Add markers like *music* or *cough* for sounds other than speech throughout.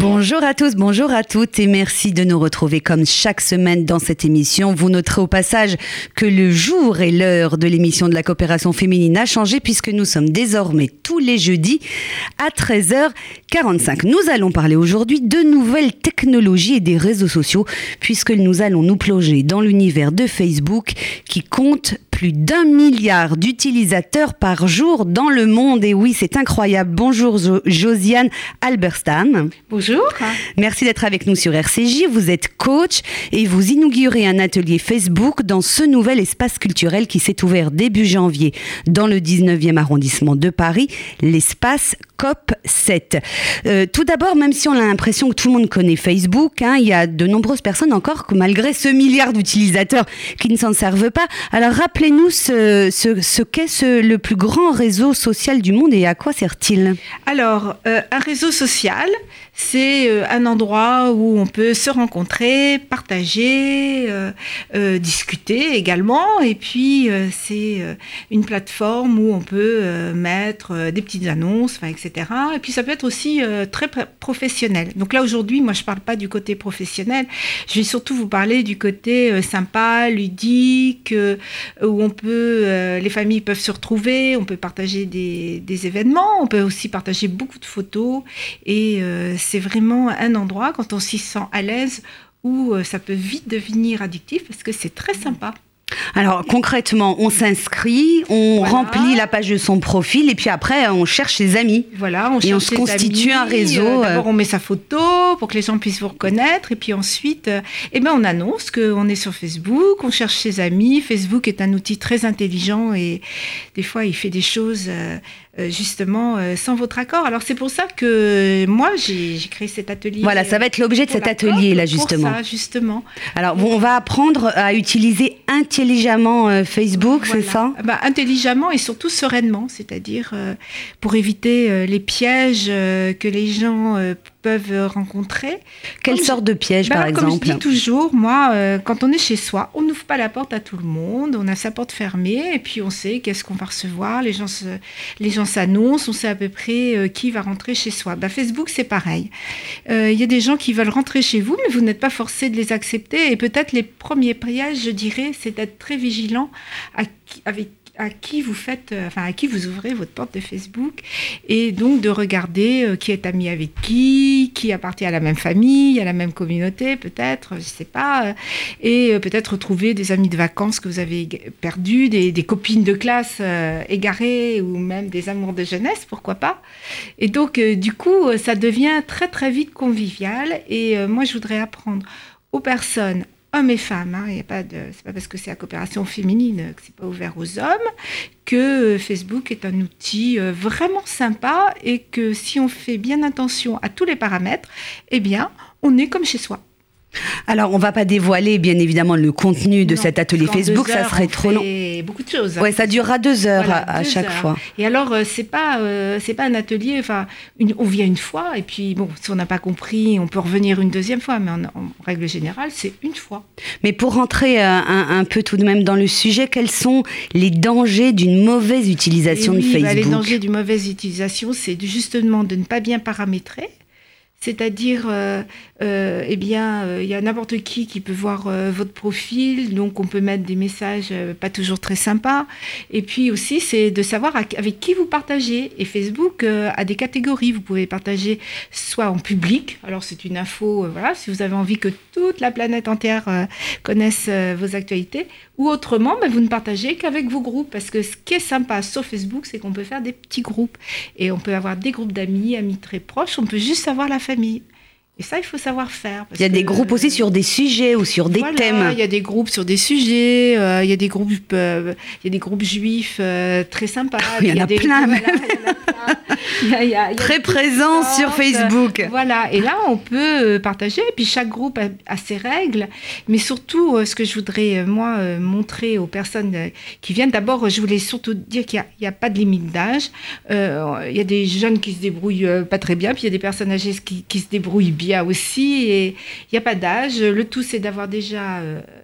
Bonjour à tous, bonjour à toutes et merci de nous retrouver comme chaque semaine dans cette émission. Vous noterez au passage que le jour et l'heure de l'émission de la coopération féminine a changé puisque nous sommes désormais tous les jeudis à 13h45. Nous allons parler aujourd'hui de nouvelles technologies et des réseaux sociaux puisque nous allons nous plonger dans l'univers de Facebook qui compte plus d'un milliard d'utilisateurs par jour dans le monde. Et oui, c'est incroyable. Bonjour Josiane Alberstam. Bonjour. Merci d'être avec nous sur RCJ. Vous êtes coach et vous inaugurez un atelier Facebook dans ce nouvel espace culturel qui s'est ouvert début janvier dans le 19e arrondissement de Paris, l'espace COP7. Euh, tout d'abord, même si on a l'impression que tout le monde connaît Facebook, hein, il y a de nombreuses personnes encore, malgré ce milliard d'utilisateurs, qui ne s'en servent pas. Alors rappelez-nous ce, ce, qu'est le plus grand réseau social du monde et à quoi sert-il? Alors, euh, un réseau social, c'est euh, un endroit où on peut se rencontrer, partager, euh, euh, discuter également. Et puis, c'est une plateforme où on peut mettre des petites annonces, etc. Et puis, ça peut être aussi très professionnel. Donc là, aujourd'hui, moi, je ne parle pas du côté professionnel. Je vais surtout vous parler du côté sympa, ludique, où on peut, les familles peuvent se retrouver, on peut partager des, des événements, on peut aussi partager beaucoup de photos. Et c'est vraiment un endroit, quand on s'y sent à l'aise, où euh, ça peut vite devenir addictif parce que c'est très sympa. Alors concrètement, on s'inscrit, on remplit la page de son profil et puis après on cherche ses amis. Voilà, on et on se constitue un réseau. Euh, euh. D'abord on met sa photo pour que les gens puissent vous reconnaître et puis ensuite, eh ben on annonce qu'on est sur Facebook, on cherche ses amis. Facebook est un outil très intelligent et des fois il fait des choses euh, justement euh, sans votre accord. Alors c'est pour ça que moi j'ai créé cet atelier. Voilà, ça va être l'objet de cet atelier là justement. Pour ça, justement. Alors on va apprendre à utiliser intelligemment euh, Facebook, c'est ça? Bah, Intelligemment et surtout sereinement, c'est-à-dire pour éviter les pièges que les gens peuvent rencontrer. Quelle sorte de piège, bah, par exemple Comme je dis toujours, moi, quand on est chez soi, on n'ouvre pas la porte à tout le monde, on a sa porte fermée, et puis on sait qu'est-ce qu'on va recevoir, les gens, les gens s'annonce, on sait à peu près euh, qui va rentrer chez soi. Bah, Facebook, c'est pareil. Euh, il y a des gens qui veulent rentrer chez vous, mais vous n'êtes pas forcé de les accepter. Et peut-être les premiers pièges, je dirais, c'est d'être très vigilant avec à qui vous faites, euh, enfin à qui vous ouvrez votre porte de Facebook, et donc de regarder euh, qui est ami avec qui, qui appartient à la même famille, à la même communauté peut-être, je sais pas, euh, et peut-être retrouver des amis de vacances que vous avez perdus, des, copines de classe égarées ou même des amours de jeunesse, pourquoi pas. Et donc du coup, ça devient très très vite convivial, et moi je voudrais apprendre aux personnes hommes et femmes. Hein. Il a pas de, c'est pas parce que c'est la coopération féminine que c'est pas ouvert aux hommes que Facebook est un outil euh, vraiment sympa et que si on fait bien attention à tous les paramètres, eh bien, on est comme chez soi. Alors, on va pas dévoiler, bien évidemment, le contenu de cet atelier Facebook, ça serait trop long. Beaucoup de choses. Ouais, ça durera deux heures à, chaque fois. Et alors, euh, c'est pas, euh, c'est pas un atelier. Enfin, on vient une fois et puis bon, si on n'a pas compris, on peut revenir une deuxième fois. Mais en, règle générale, c'est une fois. Mais pour rentrer euh, un, peu tout de même dans le sujet, quels sont les dangers d'une mauvaise utilisation de bah, Facebook? Les dangers d'une mauvaise utilisation, c'est justement de ne pas bien paramétrer. C'est-à-dire, euh, euh, eh bien, euh, il y a n'importe qui qui peut voir votre profil, donc on peut mettre des messages pas toujours très sympas. Et puis aussi, c'est de savoir avec qui vous partagez. Et Facebook a des catégories. Vous pouvez partager soit en public, alors c'est une info, voilà, si vous avez envie que toute la planète entière connaisse vos actualités, ou autrement, ben, vous ne partagez qu'avec vos groupes. Parce que ce qui est sympa sur Facebook, c'est qu'on peut faire des petits groupes. Et on peut avoir des groupes d'amis, amis très proches. On peut juste savoir la famille. Et ça, il faut savoir faire. il y a des groupes aussi sur des sujets ou sur des thèmes. Il y a des groupes sur des sujets. Euh, il y a des groupes, euh, il y a des groupes juifs euh, très sympas. *laughs* il, y en a plein. *laughs* Très présent sur Facebook. Voilà, et là, on peut partager. Et puis, chaque groupe a, ses règles. Mais surtout, ce que je voudrais, moi, montrer aux personnes qui viennent, d'abord, je voulais surtout dire qu'il n'y a, pas de limite d'âge. Il y a des jeunes qui se débrouillent pas très bien, puis il y a des personnes âgées qui, qui se débrouillent bien aussi. Et il n'y a pas d'âge. Le tout, c'est d'avoir déjà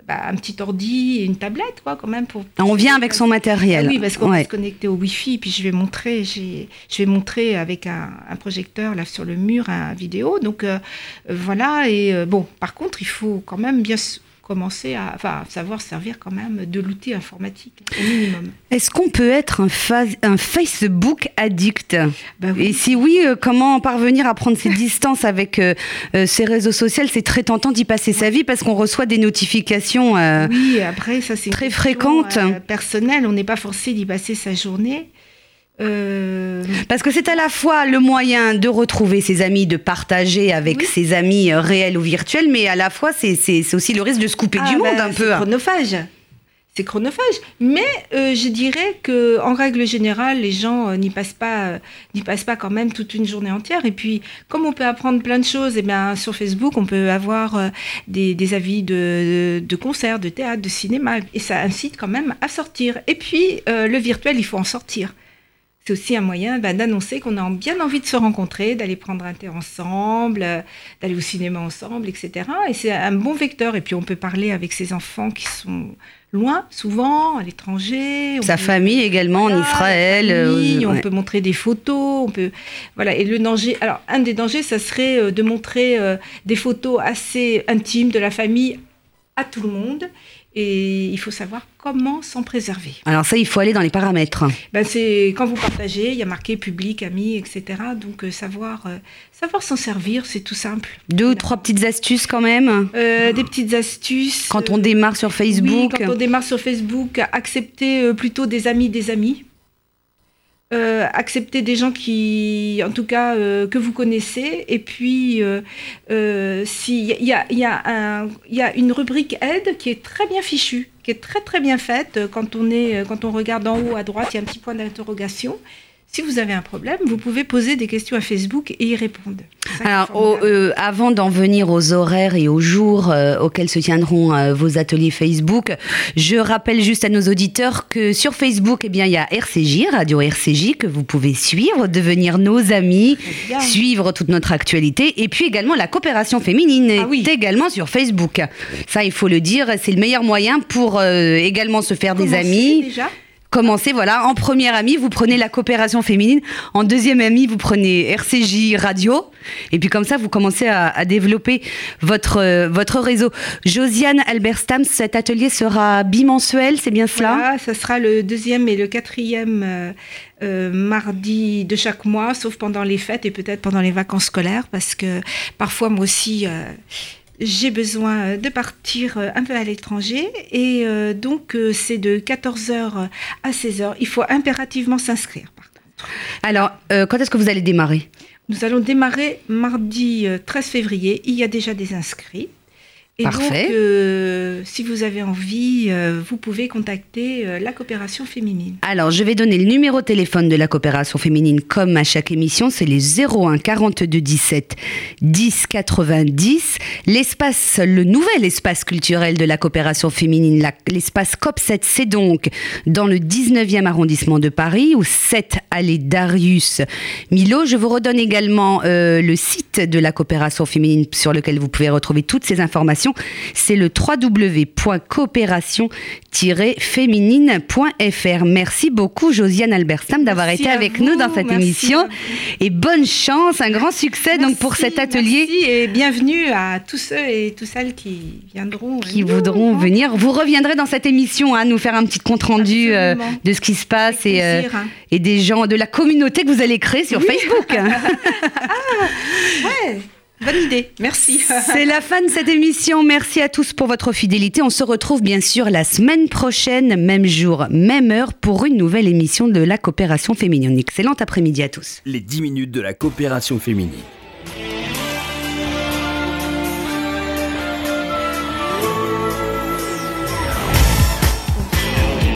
bah, un petit ordi et une tablette, quoi, quand même. Pour, On vient avec son matériel. Ah oui, parce qu'on ouais. se connecter au Wi-Fi, puis je vais montrer, je vais montrer avec un, projecteur là sur le mur un vidéo. Donc euh, voilà. Et euh, bon, par contre, il faut quand même bien commencer à enfin, savoir servir quand même de l'outil informatique au minimum. Est-ce qu'on peut être un, un Facebook addict? Bah Et si oui, euh, comment parvenir à prendre ses *laughs* distances avec euh, euh, ces réseaux sociaux? C'est très tentant d'y passer sa vie parce qu'on reçoit des notifications oui, après, ça, très fréquentes. personnel, on n'est pas forcé d'y passer sa journée. Euh, Parce que c'est à la fois le moyen de retrouver ses amis, de partager avec ses amis euh, réels ou virtuels, mais à la fois c'est aussi le risque de se couper du ah, monde bah, un peu. C'est chronophage. C'est chronophage. Mais euh, je dirais que en règle générale, les gens n'y passent pas, n'y passent pas quand même toute une journée entière. Et puis, comme on peut apprendre plein de choses, et eh bien sur Facebook, on peut avoir des, avis de, de, concerts, de théâtre, de cinéma, et ça incite quand même à sortir. Et puis, le virtuel, il faut en sortir c'est aussi un moyen bah, d'annoncer qu'on a bien envie de se rencontrer, d'aller prendre un thé ensemble, euh, d'aller au cinéma ensemble, etc. Et c'est un bon vecteur. Et puis on peut parler avec ses enfants qui sont loin, souvent, à l'étranger. Sa famille également en Israël. Euh, on peut montrer des photos, on peut, voilà. Et le danger, alors un des dangers, ça serait euh, de montrer des photos assez intimes de la famille à tout le monde. Et il faut savoir comment s'en préserver. Alors ça, il faut aller dans les paramètres. Ben c'est quand vous partagez, il y a marqué public, amis, etc. Donc euh, savoir, euh, savoir s'en servir, c'est tout simple. Deux ou trois petites astuces quand même. Euh, des petites astuces. Quand on démarre sur Facebook. Oui, quand on démarre sur Facebook, accepter plutôt des amis, des amis. Euh, accepter des gens qui, en tout cas, euh, que vous connaissez. Et puis, euh, s'il y y a une rubrique aide qui est très bien fichue, qui est très très bien faite. Quand on, est, quand on regarde en haut à droite, il y a un petit point d'interrogation. Si vous avez un problème, vous pouvez poser des questions à Facebook et y répondre. Alors, euh, avant d'en venir aux horaires et aux jours euh, auxquels se tiendront euh, vos ateliers Facebook, je rappelle juste à nos auditeurs que sur Facebook, eh bien, il y a RCJ, Radio RCJ, que vous pouvez suivre, devenir nos amis, suivre toute notre actualité, et puis également la coopération féminine ah est également sur Facebook. Ça, il faut le dire, c'est le meilleur moyen pour également se faire des amis. Déjà commencez, voilà, en première amie, vous prenez la coopération féminine, en deuxième amie, vous prenez RCJ Radio, et puis comme ça, vous commencez à, développer votre, euh, votre réseau. Josiane Alberstam, cet atelier sera bimensuel, c'est bien cela? Ça sera le deuxième et le quatrième euh, euh, mardi de chaque mois, sauf pendant les fêtes et peut-être pendant les vacances scolaires, parce que parfois, moi aussi j'ai besoin de partir euh, un peu à l'étranger et euh, donc euh, c'est de 14h à 16h. Il faut impérativement s'inscrire par contre. Alors, quand est-ce que vous allez démarrer? Nous allons démarrer mardi 13 février. Il y a déjà des inscrits. Et Parfait. donc, euh, si vous avez envie, euh, vous pouvez contacter euh, la coopération féminine. Alors, je vais donner le numéro de téléphone de la coopération féminine comme à chaque émission. C'est les 01 42 17 10 90. L'espace, le nouvel espace culturel de la coopération féminine, l'espace COP7, c'est donc dans le 19e arrondissement de Paris, ou 7 allée Darius Milo. Je vous redonne également le site de la coopération féminine sur lequel vous pouvez retrouver toutes ces informations c'est le www.coopération-féminine.fr. Merci beaucoup Josiane Alberstam d'avoir été avec nous dans cette émission et bonne chance, un grand succès donc pour cet atelier. Merci et bienvenue à tous ceux et toutes celles qui viendront qui voudront venir. Vous reviendrez dans cette émission à hein, nous faire un petit compte rendu euh, de ce qui se passe et, euh, et des gens de la communauté que vous allez créer sur Facebook. *laughs* ah, ouais. Bonne idée, merci. C'est la fin de cette émission. Merci à tous pour votre fidélité. On se retrouve bien sûr la semaine prochaine, même jour, même heure, pour une nouvelle émission de la coopération féminine. Excellent après-midi à tous. Les 10 minutes de la coopération féminine.